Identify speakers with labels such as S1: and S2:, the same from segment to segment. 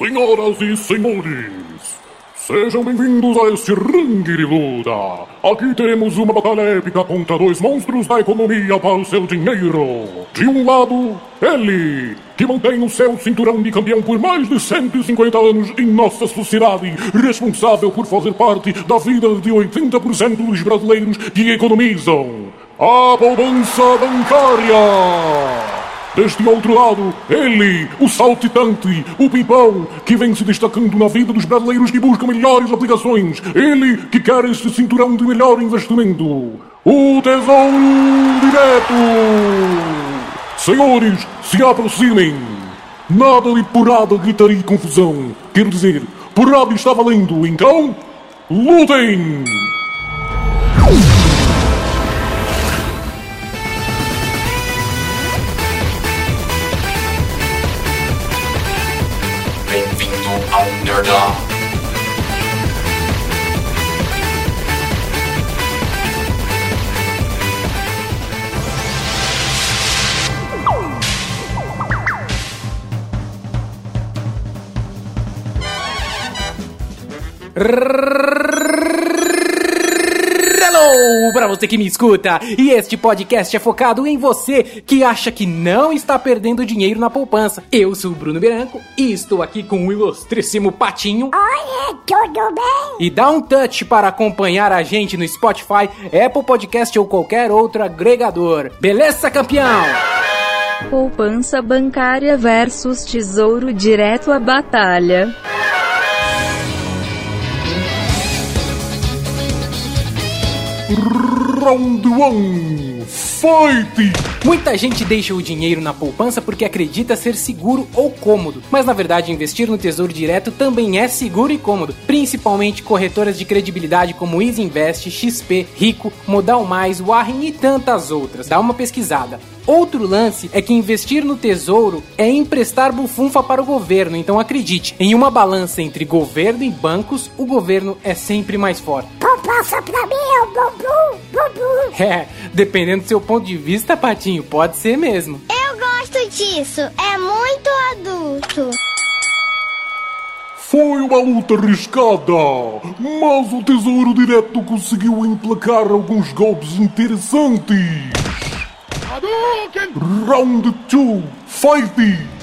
S1: Senhoras e senhores, sejam bem-vindos a este ringue de luta. Aqui temos uma batalha épica contra dois monstros da economia para o seu dinheiro. De um lado, ele, que mantém o seu cinturão de campeão por mais de 150 anos em nossa sociedade, responsável por fazer parte da vida de 80% dos brasileiros que economizam. A poupança bancária! Deste outro lado, ele, o saltitante, o pipão, que vem se destacando na vida dos brasileiros que buscam melhores aplicações. Ele que quer este cinturão de melhor investimento. O Tesouro Direto! Senhores, se aproximem! Nada de porrada, gritaria e confusão. Quero dizer, porrada está valendo, então, lutem!
S2: Ao Nerdão.
S3: Para você que me escuta. E este podcast é focado em você que acha que não está perdendo dinheiro na poupança. Eu sou o Bruno Beranco e estou aqui com o ilustríssimo Patinho.
S4: Oi, tudo bem?
S3: E dá um touch para acompanhar a gente no Spotify, Apple Podcast ou qualquer outro agregador. Beleza, campeão?
S5: Poupança bancária versus tesouro direto à batalha.
S1: Round 1 Fight!
S3: Muita gente deixa o dinheiro na poupança porque acredita ser seguro ou cômodo, mas na verdade investir no Tesouro Direto também é seguro e cômodo, principalmente corretoras de credibilidade como Easy Invest, XP, Rico, Modal Mais, Warren e tantas outras. Dá uma pesquisada. Outro lance é que investir no tesouro é emprestar bufunfa para o governo, então acredite, em uma balança entre governo e bancos, o governo é sempre mais forte.
S4: Poupança pra mim é o bumbum, bumbum.
S3: É, dependendo do seu ponto de vista, Patinho, pode ser mesmo.
S6: Eu gosto disso. É muito adulto.
S1: Foi uma luta arriscada, mas o Tesouro Direto conseguiu emplacar alguns golpes interessantes. Round 2 Fight!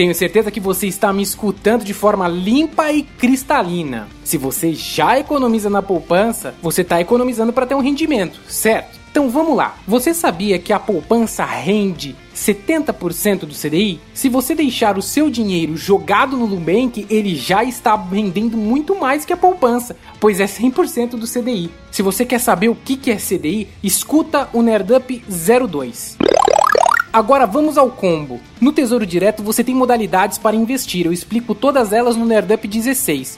S3: Tenho certeza que você está me escutando de forma limpa e cristalina. Se você já economiza na poupança, você está economizando para ter um rendimento, certo? Então vamos lá. Você sabia que a poupança rende 70% do CDI? Se você deixar o seu dinheiro jogado no Nubank, ele já está rendendo muito mais que a poupança, pois é 100% do CDI. Se você quer saber o que é CDI, escuta o Nerdup 02. Agora vamos ao combo. No Tesouro Direto você tem modalidades para investir, eu explico todas elas no Nerdup 16.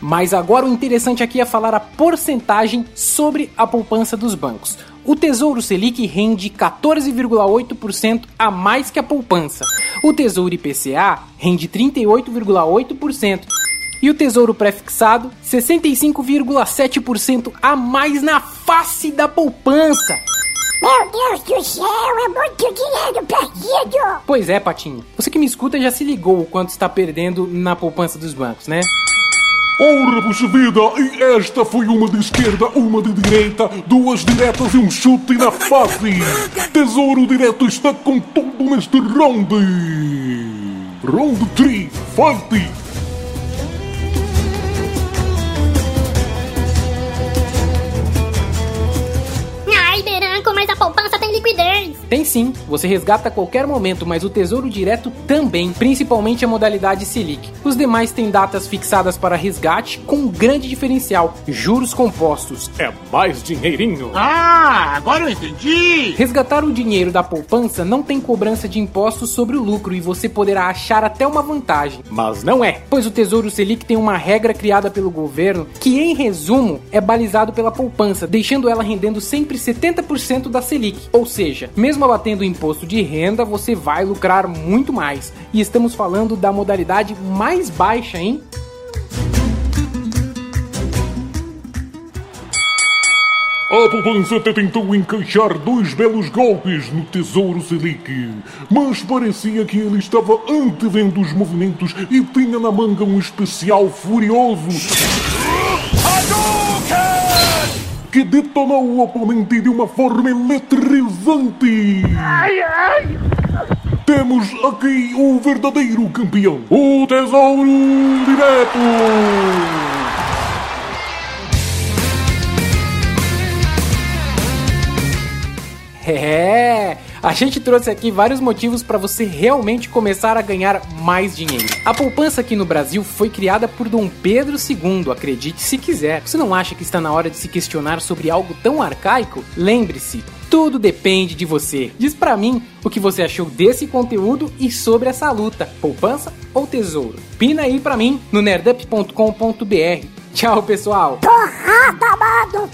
S3: Mas agora o interessante aqui é falar a porcentagem sobre a poupança dos bancos. O Tesouro Selic rende 14,8% a mais que a poupança. O Tesouro IPCA rende 38,8%. E o Tesouro Prefixado, 65,7% a mais na face da poupança.
S4: Meu Deus do céu, é muito dinheiro perdido.
S3: Pois é, Patinho. Você que me escuta já se ligou o quanto está perdendo na poupança dos bancos, né?
S1: Ora, puxa vida, e esta foi uma de esquerda, uma de direita, duas diretas e um chute na face. Tesouro Direto está com tudo neste round. Round 3, fight!
S6: Mas a
S3: tem sim, você resgata a qualquer momento, mas o Tesouro Direto também, principalmente a modalidade Selic. Os demais têm datas fixadas para resgate com um grande diferencial: juros compostos. É mais dinheirinho.
S7: Ah, agora eu entendi!
S3: Resgatar o dinheiro da poupança não tem cobrança de impostos sobre o lucro e você poderá achar até uma vantagem. Mas não é, pois o Tesouro Selic tem uma regra criada pelo governo que, em resumo, é balizado pela poupança, deixando ela rendendo sempre 70% da Selic. Ou seja, mesmo abatendo o imposto de renda, você vai lucrar muito mais. E estamos falando da modalidade mais baixa, hein?
S1: A poupança até tentou encaixar dois belos golpes no Tesouro Selic, mas parecia que ele estava antevendo os movimentos e tinha na manga um especial furioso que detonou o oponente de uma forma eletrizante. Temos aqui o verdadeiro campeão, o Tesouro Direto.
S3: É, a gente trouxe aqui vários motivos para você realmente começar a ganhar mais dinheiro. A poupança aqui no Brasil foi criada por Dom Pedro II, acredite se quiser. Você não acha que está na hora de se questionar sobre algo tão arcaico? Lembre-se, tudo depende de você. Diz para mim o que você achou desse conteúdo e sobre essa luta, poupança ou tesouro. Pina aí para mim no nerdup.com.br. Tchau, pessoal.
S4: Porrada, mano!